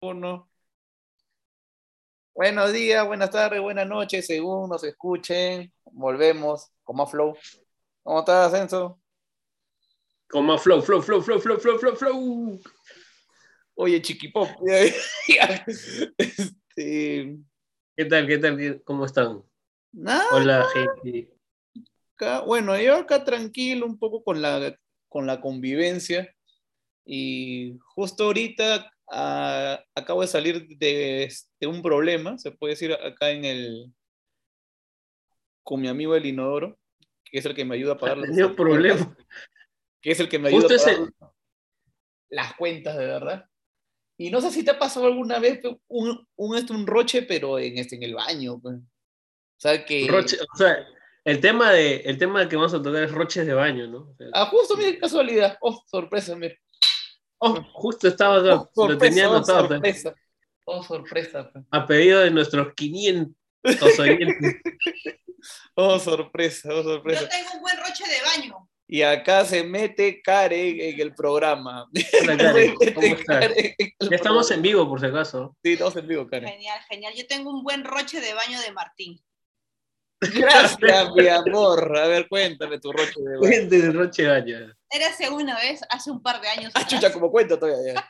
uno. Buenos días, buenas tardes, buenas noches, según nos escuchen. Volvemos con más flow. ¿Cómo estás, Ascenso? Con más flow, flow, flow, flow, flow, flow, flow, flow. Oye, chiquipop. este, ¿Qué tal? ¿Qué tal? ¿Qué- ¿Cómo están? nada, Hola, gente. acá- bueno, yo acá tranquilo un poco con la, con la convivencia. Y justo ahorita ah, acabo de salir de, de un problema, se puede decir acá en el con mi amigo el inodoro, que es el que me ayuda a pagar las Tenido problemas. que es el que me ayuda Justo a pagar las cuentas de verdad. Y no sé si te ha pasado alguna vez un, un, este, un roche, pero en, este, en el baño. pues. O sea que... Roche- o sea, el tema, de, el tema que vamos a tocar es roches de baño, ¿no? O sea, Ah, justo, mira, casualidad. Oh, sorpresa, mira. Oh, justo estaba acá, Oh, lo tenía oh, anotado. sorpresa. Oh, sorpresa. A pedido de nuestros 500 oyentes. Oh, sorpresa, oh, sorpresa. Yo tengo un buen roche de baño. Y acá se mete Karen en el programa. Hola, Karen, ¿cómo estás? Karen en el Ya estamos en vivo, por si acaso. Sí, estamos en vivo, Karen. Genial, genial. Yo tengo un buen roche de baño de Martín. Gracias, mi amor. A ver, cuéntame tu roche de baño. Cuente del roche de baño. Era hace una vez, hace un par de años. Ah, atrás. chucha, como cuento todavía.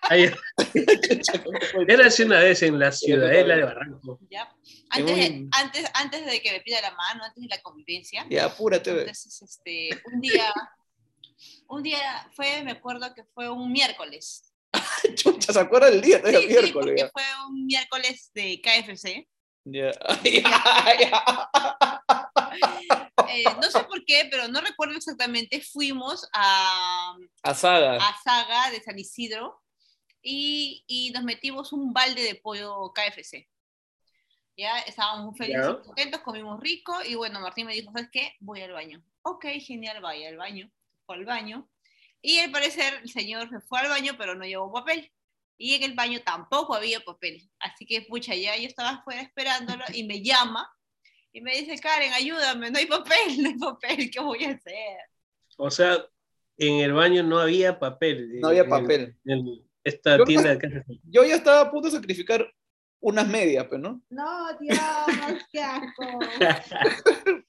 Era hace una vez en la ciudadela de Barranco. ¿ya? Antes, de, antes, antes de que me pida la mano, antes de la convivencia. Ya, apúrate. Entonces, este, un día, un día fue, me acuerdo que fue un miércoles. Chucha, ¿se acuerda del día? Sí, Todavía sí, miércoles. porque ya. fue un miércoles de KFC. Ya. Ya, ya. Eh, no sé por qué, pero no recuerdo exactamente. Fuimos a, A Saga. a Saga de San Isidro y, y nos metimos un balde de pollo KFC. Ya estábamos muy felices, Ya. contentos, comimos rico y bueno, Martín me dijo, ¿sabes qué? Voy al baño. Ok, genial, vaya al baño. Fue al baño y al parecer el señor se fue al baño pero no llevó papel. Y en el baño tampoco había papel. Así que, pucha, ya yo estaba afuera esperándolo y me llama y me dice, Karen, ayúdame, no hay papel, no hay papel, ¿qué voy a hacer? O sea, en el baño no había papel. No había En- papel. en esta Yo- tienda de KFC. Yo ya estaba a punto de sacrificar unas medias, pues, ¿no? No, Dios, qué asco.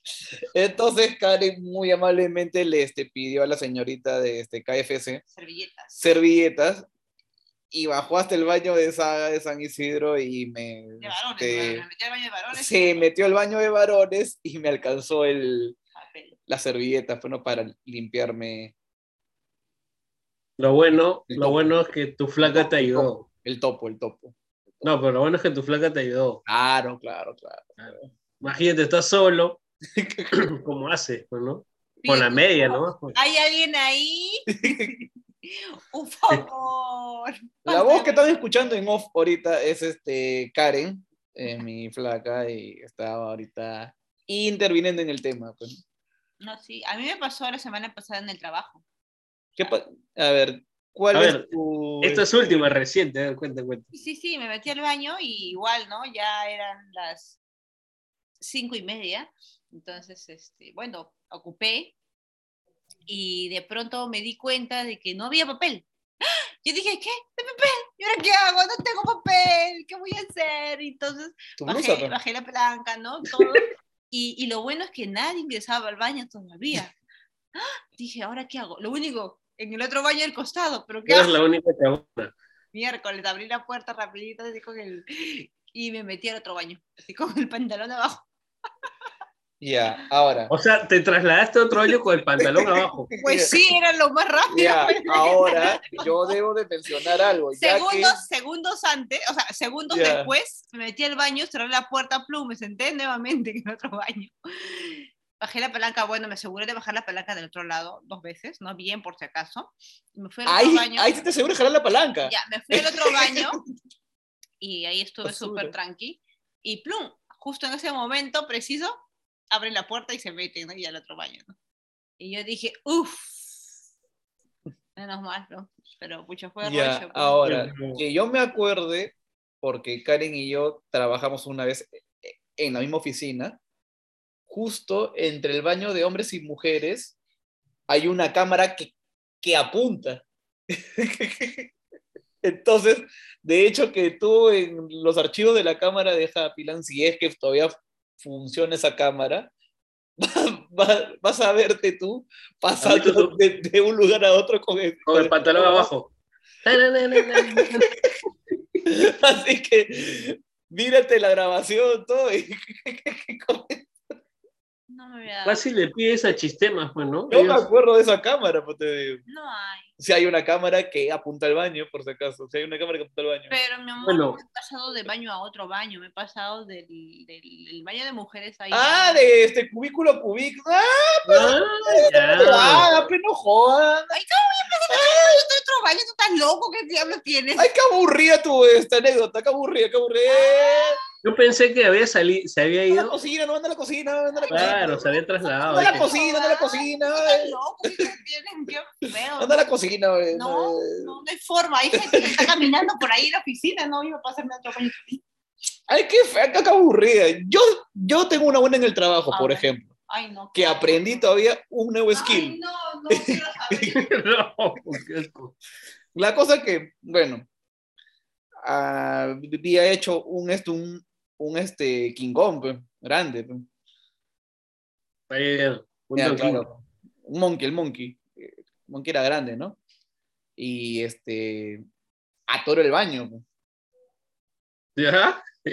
Entonces Karen muy amablemente le este, pidió a la señorita de este KFC Servilletas. servilletas y bajó hasta el baño de Saga de San Isidro y me, De varones, este, ¿no? me metí al baño de varones. se metió al baño de varones y me alcanzó el, Papel. la servilleta, bueno, para limpiarme Lo bueno, El lo topo. bueno es que tu flaca te ayudó. el topo, el topo. No, pero lo bueno es que tu flaca te ayudó. Claro, claro, claro. Imagínate, estás solo, como haces, pues, ¿no? Con la media, ¿no? ¿Hay alguien ahí? Un favor. La voz que están escuchando en off ahorita es este Karen, eh, mi flaca, y estaba ahorita interviniendo en el tema. pues. No, sí. A mí me pasó la semana pasada en el trabajo. ¿Qué a ver, ¿cuál A es ver, tu... Esta es última, reciente, a ver, cuenta, cuenta. Sí, sí, sí, me metí al baño y igual, ¿no? Ya eran las cinco y media. Entonces, este, bueno, ocupé y de pronto me di cuenta de que no había papel. Yo dije, ¿qué? ¿De papel? ¿Y ahora qué hago? No tengo papel. ¿Qué voy a hacer? Y Entonces bajé, bajé la palanca, ¿no? Todo. Y, y lo bueno es que nadie ingresaba al baño todavía. Dije, ¿ahora qué hago? Lo único, en el otro baño del costado, pero ¿qué Eres la única chabona. miércoles, abrí la puerta rapidito así con el... y me metí al otro baño, así con el pantalón abajo. Ya, ahora. O sea, te trasladaste a otro año con el pantalón abajo. Pues sí, era lo más rápido. Ya, pues. ahora yo debo de mencionar algo. Ya que, Segundos, segundos antes, o sea, segundos Ya. después, me metí al baño, cerré la puerta, plum, me senté nuevamente en el otro baño. Bajé la palanca, bueno, me aseguré de bajar la palanca del otro lado dos veces, ¿no? Bien, por si acaso. Y me fui al otro ahí, baño. ahí sí te aseguro de jalar la palanca. Ya, me fui al otro baño y ahí estuve súper tranqui. Y plum, justo en ese momento preciso, abren la puerta y se meten, ¿no? Y al otro baño, ¿no? Y yo dije, uff, menos mal, ¿no? Pero mucho fue Ya, rollo, pues. ahora, que yo me acuerde, porque Karen y yo trabajamos una vez en la misma oficina, justo entre el baño de hombres y mujeres hay una cámara que, que apunta. Entonces, de hecho, que tú en los archivos de la cámara de Happyland, si es que todavía funciona esa cámara, va- vas a verte tú pasando de, de un lugar a otro con el, Con el pantalón abajo. Así que mírate la grabación, todo. Y, No me voy a... Casi le pides a chistemas, pues, ¿no? yo me acuerdo de esa cámara, pues te digo. No hay. Si hay una cámara que apunta al baño, por si acaso. Si hay una cámara que apunta al baño. Pero mi amor, Bueno. no me he pasado de baño a otro baño. Me he pasado del, del, del baño de mujeres ahí. Ah, de este cubículo a cubículo. ¡Ah, Ah, ya. ah, pero no jodan! Ay, ¿cómo voy a empezar a de otro baño? ¿Tú estás loco? ¿Qué diablos tienes? ¡Ay, qué aburrida tu esta anécdota! ¡Qué aburrida, qué aburrida! Yo pensé que había salido, se había Anda a la ido. cocina, no anda a la cocina, anda a la cocina. Claro, se había trasladado. Anda a la cocina, anda a la cocina. Anda a la cocina. No, no, no hay forma. Hay gente que está caminando por ahí en la oficina. No iba a pasarme otro baño. Ay, qué fea, qué aburrida. Yo, yo tengo una buena en el trabajo, por ejemplo, Ay, no. que aprendí todavía un nuevo Ay, skill. no, no quiero saber. no. La cosa que, bueno, ah, había hecho un, este, un, un este, King Kong, pues, grande. pues. Un Ya, claro. Un monkey, el monkey. El monkey era grande, ¿no? Y este, atoro el baño. pues. ¿Ya?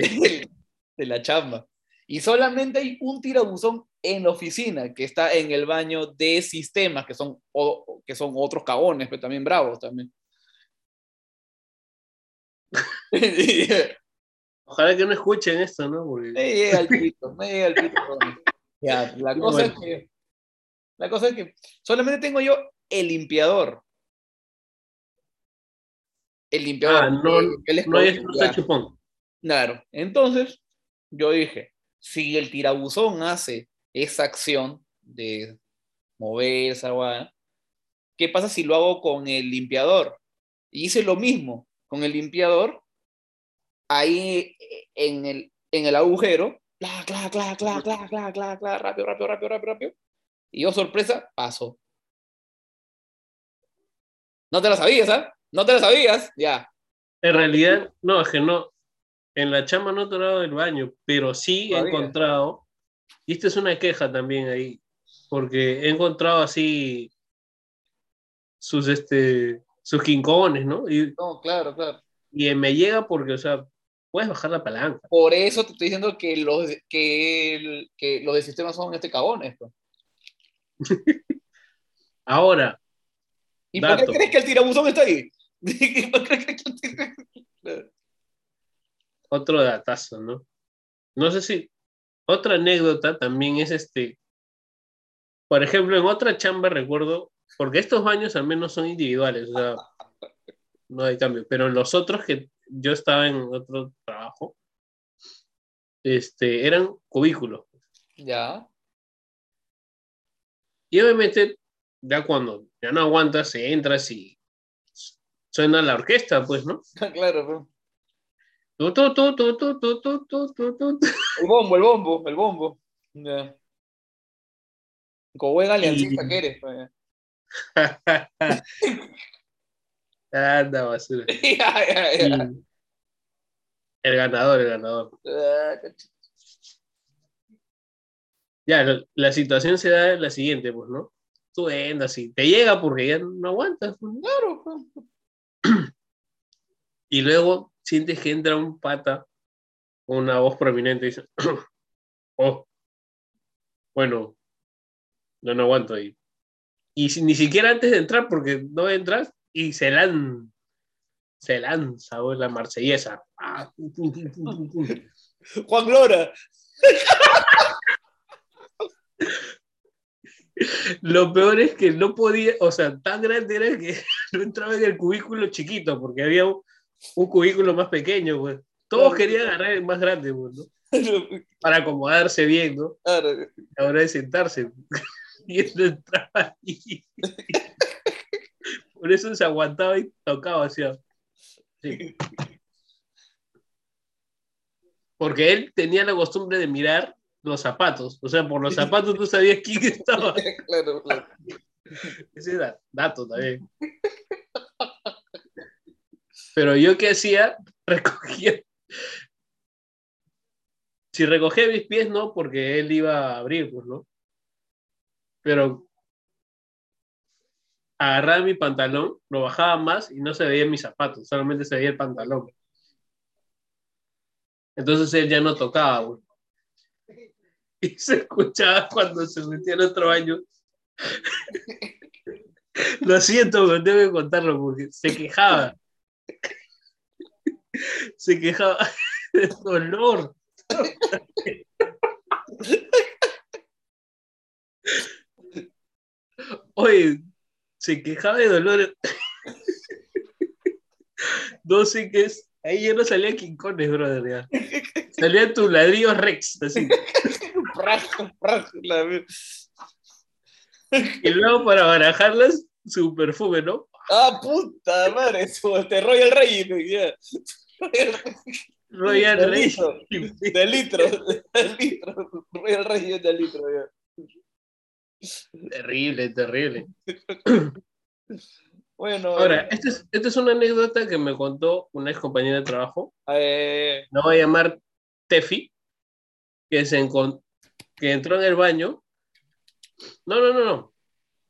de la chamba. Y solamente hay un tirabuzón en la oficina que está en el baño de sistemas, que son, o- que son otros cagones, pero también bravos también. Ojalá que no escuchen esto, ¿no? Porque- me llega el pito, me llega el pito. Ya, la cosa es que, la cosa es que solamente tengo yo el limpiador. El limpiador. Ah, no- el- no, es, no chupón. Claro, entonces yo dije, si el tirabuzón hace esa acción de mover esa guada, ¿qué pasa si lo hago con el limpiador? Y hice lo mismo con el limpiador, ahí eh, en el, en el agujero, cla, cla, cla, cla, cla, cla, cla, cla, rápido, rápido, rápido, rápido, rápido. Y yo, sorpresa, paso. No te la sabías, ¿ah? No te la sabías, ya. En realidad, no, es que no. En la chamba no he atorado del baño, pero sí he Todavía. encontrado, y esta es una queja también ahí, porque he encontrado así sus, este, sus quincones, ¿no? Y, No, claro, claro. y me llega porque, o sea, puedes bajar la palanca. Por eso te estoy diciendo que los, que, el- que los de sistema son este cagones. pues. Ahora, ¿Y por qué crees que el tirabuzón está ahí? ¿Por qué crees que el tir- otro datazo, ¿no? No sé si otra anécdota también es este, por ejemplo, en otra chamba recuerdo, porque estos baños al menos son individuales, o sea, no hay cambio. Pero los otros que yo estaba en otro trabajo, este, eran cubículos. Ya. Y obviamente, ya cuando ya no aguantas, se entras y suena la orquesta, pues, ¿no? claro, pues. pero... Tu, tu, tu, el bombo, el bombo, el bombo. Ya. Como buen aliancista y... que eres. Pues. Anda, basura. Ya, ya, ya. Y El ganador, el ganador. Ah, Ya, la, la situación se da la siguiente, pues, ¿no? Tú entras y te llega porque ya no aguantas. pues. Claro, pues. Y luego sientes que entra un pata una voz prominente y dice, oh, bueno, no, no aguanto ahí. Y si- ni siquiera antes de entrar, porque no entras y se lanza, se lanza, güey, la marsellesa. Ah, pum, pum, pum. Juan Lora. Lo peor es que no podía, o sea, tan grande era que no entraba en el cubículo chiquito, porque había un, un cubículo más pequeño, pues. Todos Claro. querían agarrar el más grande, pues, ¿no? Para acomodarse bien, ¿no? Claro. A la hora de sentarse. Y él no entraba ahí. Por eso se aguantaba y tocaba, así. Sí. Porque él tenía la costumbre de mirar los zapatos. O sea, por los zapatos tú sabías quién estaba. Claro, claro. Ese era dato también. Pero yo qué hacía, recogía. Si recogía mis pies, no, porque él iba a abrir, pues, ¿no? Pero agarraba mi pantalón, lo bajaba más y no se veían mis zapatos, solamente se veía el pantalón. Entonces él ya no tocaba. Y se escuchaba cuando se metía en otro baño. Lo siento, pero tengo que contarlo porque se quejaba. Se quejaba de dolor. Oye, se quejaba de dolor. No sé qué es. Ahí ya no salía quincones, brother. Ya. Salía tu ladrillo Rex, así. Y luego para barajarlas, su perfume, ¿no? Ah, puta madre, su, este Royal Rey. ya. Royal Rey. De litro, de litro. Royal Rey de litro, ya. Terrible, terrible. Bueno, Ahora, esta es, esta es una anécdota que me contó una ex compañera de trabajo. eh, La voy a llamar Tefi, que, se encon- que entró en el baño. No, no, no, no.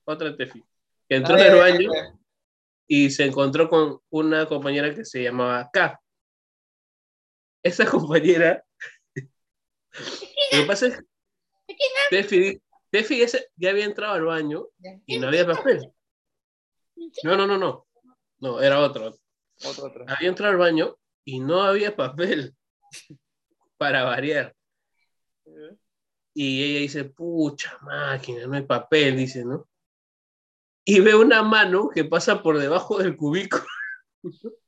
Otra Tefi. Que entró en el eh, baño eh, y se encontró con una compañera que se llamaba K. Esa compañera. Lo que pasa es que Tefi, Tefi ya, se- ya había entrado al baño y no había papel. No, no, no, no. No, era otro. Otro, otro. Había entrado al baño y no había papel para variar. Y ella dice, pucha máquina, no hay papel, dice, ¿no? Y ve una mano que pasa por debajo del cubículo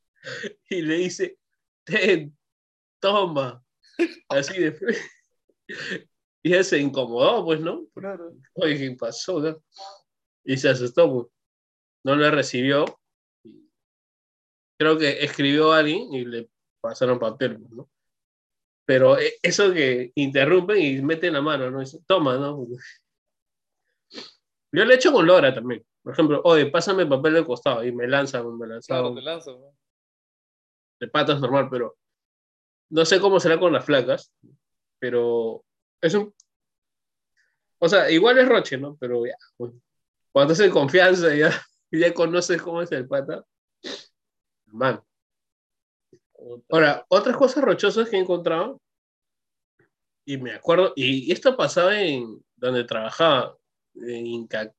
y le dice, ten, toma, así de frente. Y ella se incomodó, pues, ¿no? Claro. Oye, ¿qué pasó? no? Y se asustó, pues. No le recibió. Creo que escribió a alguien y le pasaron papel, pues, ¿no? Pero eh, eso que interrumpen y meten la mano, ¿no? Dice, Toma, ¿no? Yo le he hecho con Lora también. Por ejemplo, oye, pásame el papel del costado y me lanzan, me Claro, lanzaron te lanzo. ¿no? de patas normal, pero no sé cómo será con las flacas, pero es un... O sea, igual es Roche, ¿no? Pero ya, pues, cuando estás en confianza y ya, ya conoces cómo es el pata, man. Ahora, otras cosas rochosas que he encontrado, y me acuerdo, y esto pasaba en donde trabajaba, en Inca,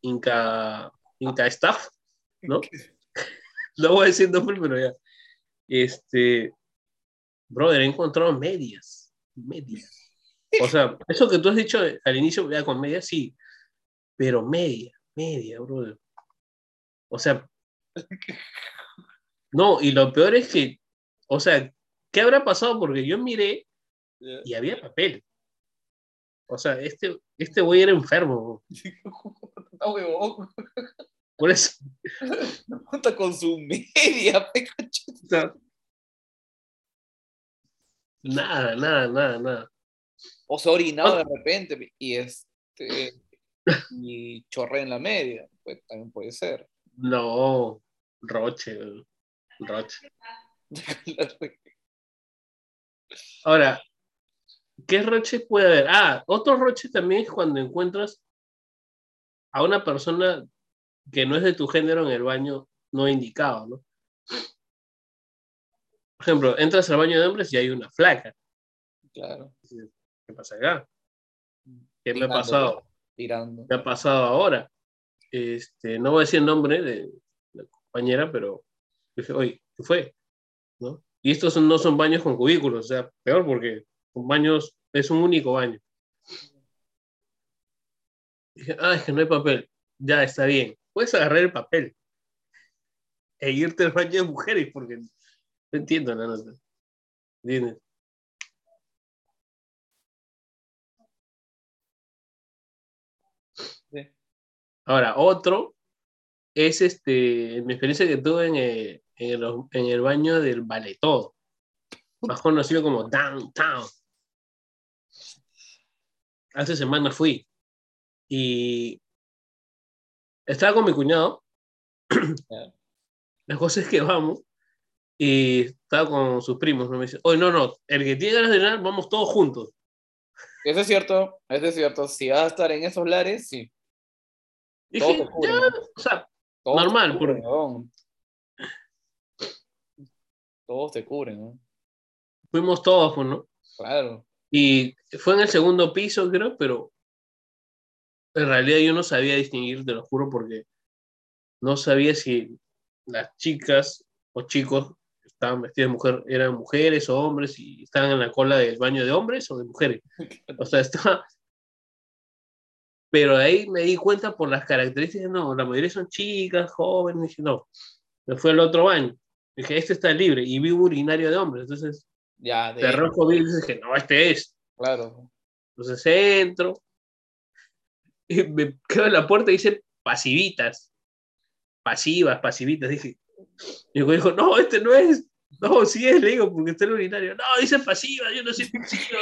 Inca, Inca Staff, ¿no? No voy a decir nombre, pero ya. Este, brother, he encontrado medias, medias. O sea, eso que tú has dicho al inicio, ya con medias, sí, pero media, media, brother. O sea, no, y lo peor es que, o sea, ¿qué habrá pasado? Porque yo miré y había papel. O sea, este, este güey era enfermo. Ah, huevón. Por eso, Junta con su media, o sea, nada, nada, nada, nada. O se ha orinado de repente pe, y este y chorrea en la media. Pues también puede ser. No, Roche, Roche. Ahora, ¿qué roche puede haber? Ah, otro roche también es cuando encuentras a una persona que no es de tu género en el baño no indicado, ¿no? Por ejemplo, entras al baño de hombres y hay una flaca. Claro. ¿Qué pasa acá? ¿Qué me ha pasado? Tirando. me ha pasado ahora. Este, no voy a decir el nombre de la compañera, pero dije, oye, ¿qué fue? ¿No? Y estos no son baños con cubículos, o sea, peor porque son baños, es un único baño. Dije, ah, es que no hay papel. Ya, está bien. Puedes agarrar el papel e irte al baño de mujeres, porque no entiendo la nota. ¿Entiendes? Ahora, otro es este, mi experiencia que tuve en el, el, en el baño del Vale Todo, más conocido como Downtown. Hace semanas fui y estaba con mi cuñado. La cosa es que vamos y estaba con sus primos, ¿no? Me dice, oye, no, no, el que tiene ganas de orinar, vamos todos juntos. Eso es cierto, eso es cierto. Si vas a estar en esos lares, sí. Dije, cubren, ya, ¿no? o sea, Todos Normal, te cubren, weón. Todos te cubren, ¿no? fuimos todos, pues, ¿no? Claro. Y fue en el segundo piso, creo, pero en realidad yo no sabía distinguir, te lo juro, porque no sabía si las chicas o chicos estaban vestidos de mujer eran mujeres o hombres y estaban en la cola del baño de hombres o de mujeres. O sea, estaba... Pero ahí me di cuenta por las características, no, la mayoría son chicas, jóvenes, dije, no. Me fui al otro baño. Dije, este está libre y vi un urinario de hombres, entonces Ya, de rojo vi y dije, no, este es. claro. Entonces entro y me quedo en la puerta y dice pasivitas. Pasivas, pasivitas. Dije, y el dijo, no, este no es. No, sí es, le digo, porque está el urinario. No, dice pasiva, yo no soy pasiva.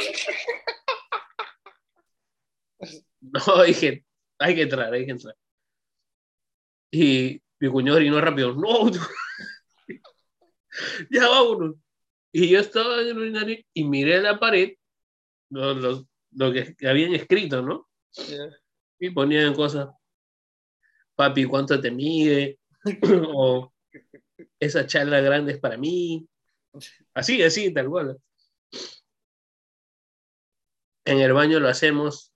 No, dije, hay que entrar, hay que entrar. Y mi cuñado orinó rápido, no, ya vámonos. Y yo estaba en el urinario y miré la pared, lo, lo- lo que habían escrito, ¿no? Ya. Y ponían cosas, papi, ¿cuánto te mide? o esa charla grande es para mí. Así, así, tal cual. En el baño lo hacemos,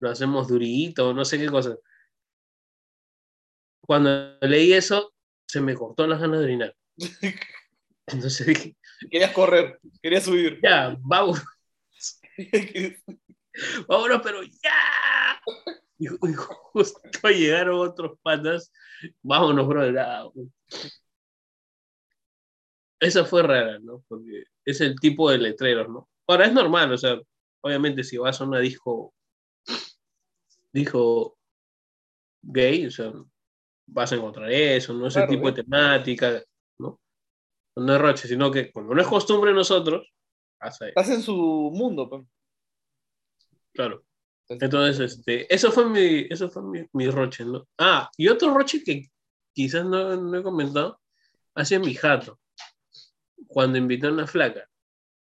lo hacemos durito, no sé qué cosa. Cuando leí eso, se me cortó las ganas de orinar. Entonces dije, Querías correr, querías huir. ya, vamos, vámonos, pero ya. Y, y justo llegaron otros patas, vámonos, bro. Esa fue rara, ¿no? Porque es el tipo de letreros, ¿no? Ahora es normal, o sea, obviamente si vas a una disco, disco gay, o sea, vas a encontrar eso, no ese Claro, tipo de temática, ¿no? No es roche, sino que como no es costumbre nosotros, pasa ahí. Estás en su mundo, pues. Claro. Entonces, este, eso fue mi, eso fue mi, mi roche, ¿no? Ah, y otro roche que quizás no, no he comentado, ha sido mi jato. Cuando invitó a una flaca.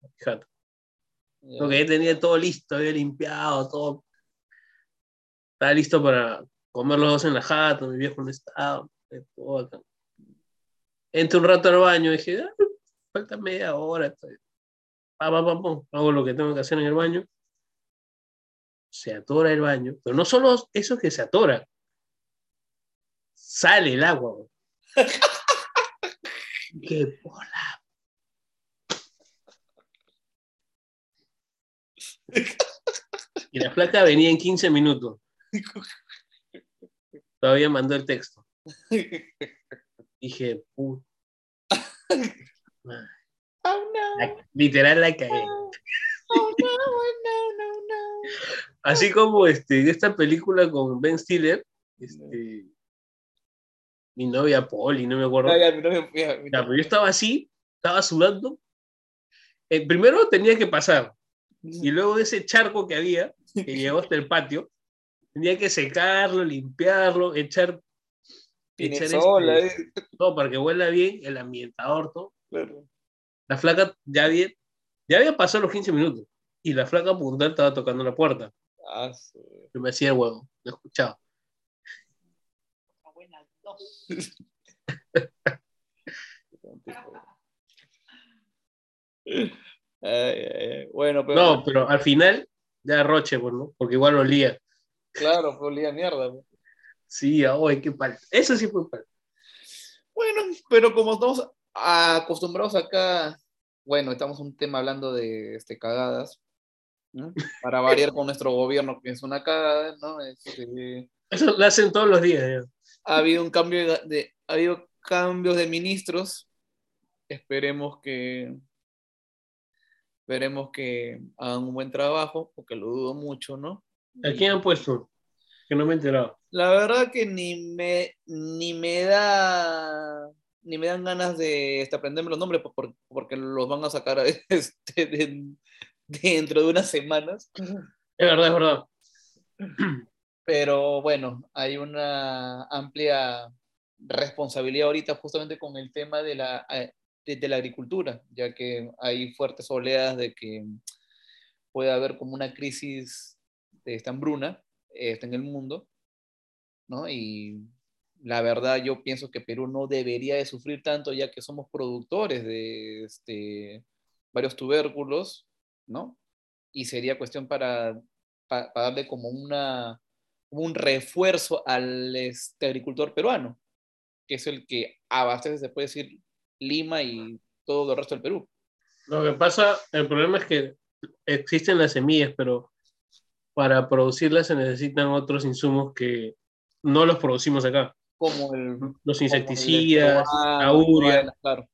Mi jato. Porque ya tenía todo listo, había limpiado, todo. Estaba listo para comer los dos en la jato, mi viejo no estaba. todo acá. Entré un rato al baño y dije, "Ah, falta media hora. estoy- Pa, pa, pa, pum, hago lo que tengo que hacer en el baño. Se atora el baño, pero no solo eso que se atora, sale el agua. ¡Qué bola! Y la flaca venía en 15 minutos. Todavía mandó el texto. Dije, puta. Oh no, La- literal la cagué. oh no, no, no, no. Así como este, en esta película con Ben Stiller, este, mi novia Polly, no me acuerdo. Ya, ya, mi novio- ya, mi Ya, novio- pero yo estaba así, estaba sudando. Eh, primero tenía que pasar, y luego de ese charco que había, que llegó hasta el patio, tenía que secarlo, limpiarlo, echar, echar sola, este, eh. todo para que huela bien, el ambientador, todo. Claro. La flaca ya había, ya había pasado los 15 minutos, y la flaca puntual estaba tocando la puerta. Ah, su- Yo me hacía el huevo, lo escuchaba. Ay, ay, ay. Bueno, pero No, pero al final, ya roche, pues, ¿no? Porque igual olía. Claro, fue olía mierda. Sí, ay, qué pal. Eso sí fue pal. Bueno, pero como estamos acostumbrados acá, bueno, estamos un tema hablando de este, cagadas, ¿no? Para variar con nuestro gobierno, que es una cagada, ¿no? Este, Eso lo hacen todos los días. ya. ha habido un cambio de, de- ha habido cambios de ministros. Esperemos que esperemos que hagan un buen trabajo, porque lo dudo mucho, ¿no? ¿A quién han puesto? Que no me he enterado. La verdad que ni me ni me da ni me dan ganas de este, aprenderme los nombres por- porque los van a sacar este, de- dentro de unas semanas. Es verdad, es verdad. Pero bueno, hay una amplia responsabilidad ahorita justamente con el tema de la, eh, de, de la agricultura, ya que hay fuertes oleadas de que puede haber como una crisis esta hambruna este, en el mundo, ¿no? Y la verdad yo pienso que Perú no debería de sufrir tanto ya que somos productores de este, varios tubérculos, ¿no? Y sería cuestión para, para, darle como una, un refuerzo al este, agricultor peruano, que es el que abastece, se puede decir, Lima y todo el resto del Perú. Lo que pasa, el problema es que existen las semillas, pero para producirlas se necesitan otros insumos que no los producimos acá. Como el, los insecticidas, la urea. Claro.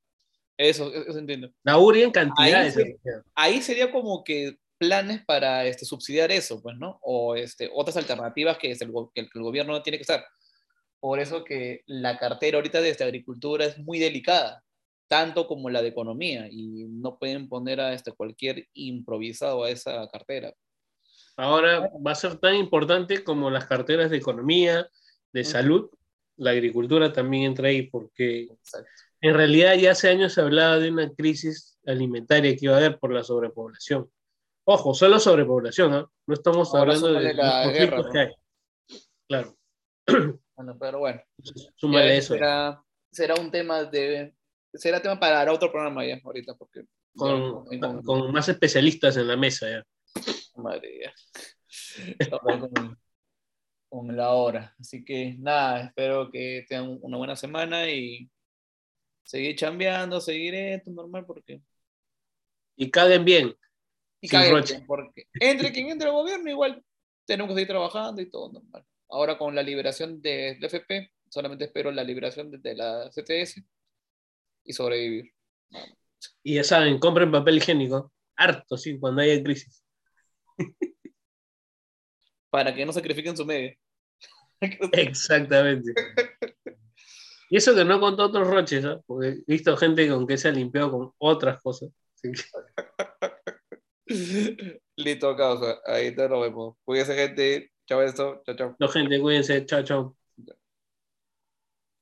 Eso, eso entiendo. La urea en cantidades. Ahí, ahí, sería como que planes para este, subsidiar eso, pues, ¿no? O este, otras alternativas que, es el, que el gobierno tiene que estar. Por eso que la cartera ahorita de esta agricultura es muy delicada tanto como la de economía, y no pueden poner a este, cualquier improvisado a esa cartera. Ahora va a ser tan importante como las carteras de economía, de salud, la agricultura también entra ahí, porque Exacto. en realidad ya hace años se hablaba de una crisis alimentaria que iba a haber por la sobrepoblación. Ojo, solo sobrepoblación, ¿eh? no estamos Ahora hablando de la guerra, ¿no? que hay. Claro. Bueno, pero bueno. Súmale eso. Será, será un tema de será tema para otro programa ya, ahorita, porque... Con, ya, con, con más especialistas en la mesa ya. Madre ya. con, con, la hora. Así que nada, espero que tengan una buena semana y seguir chambeando, seguir esto normal porque... Y caguen bien. Y caguen bien, porque entre quien entre el gobierno igual tenemos que seguir trabajando y todo normal. Ahora con la liberación del de FP, solamente espero la liberación de, de la CTS y sobrevivir. Y ya saben, compren papel higiénico. Harto, sí, cuando haya crisis. Para que no sacrifiquen su medio. Exactamente. Y eso que no contó otros roches, ¿eh? porque he visto gente con que se ha limpiado con otras cosas. Listo, causa. Ahí te lo vemos. Cuídense, gente. Chao, esto. Chao, chao. No, gente, cuídense. Chao, chao.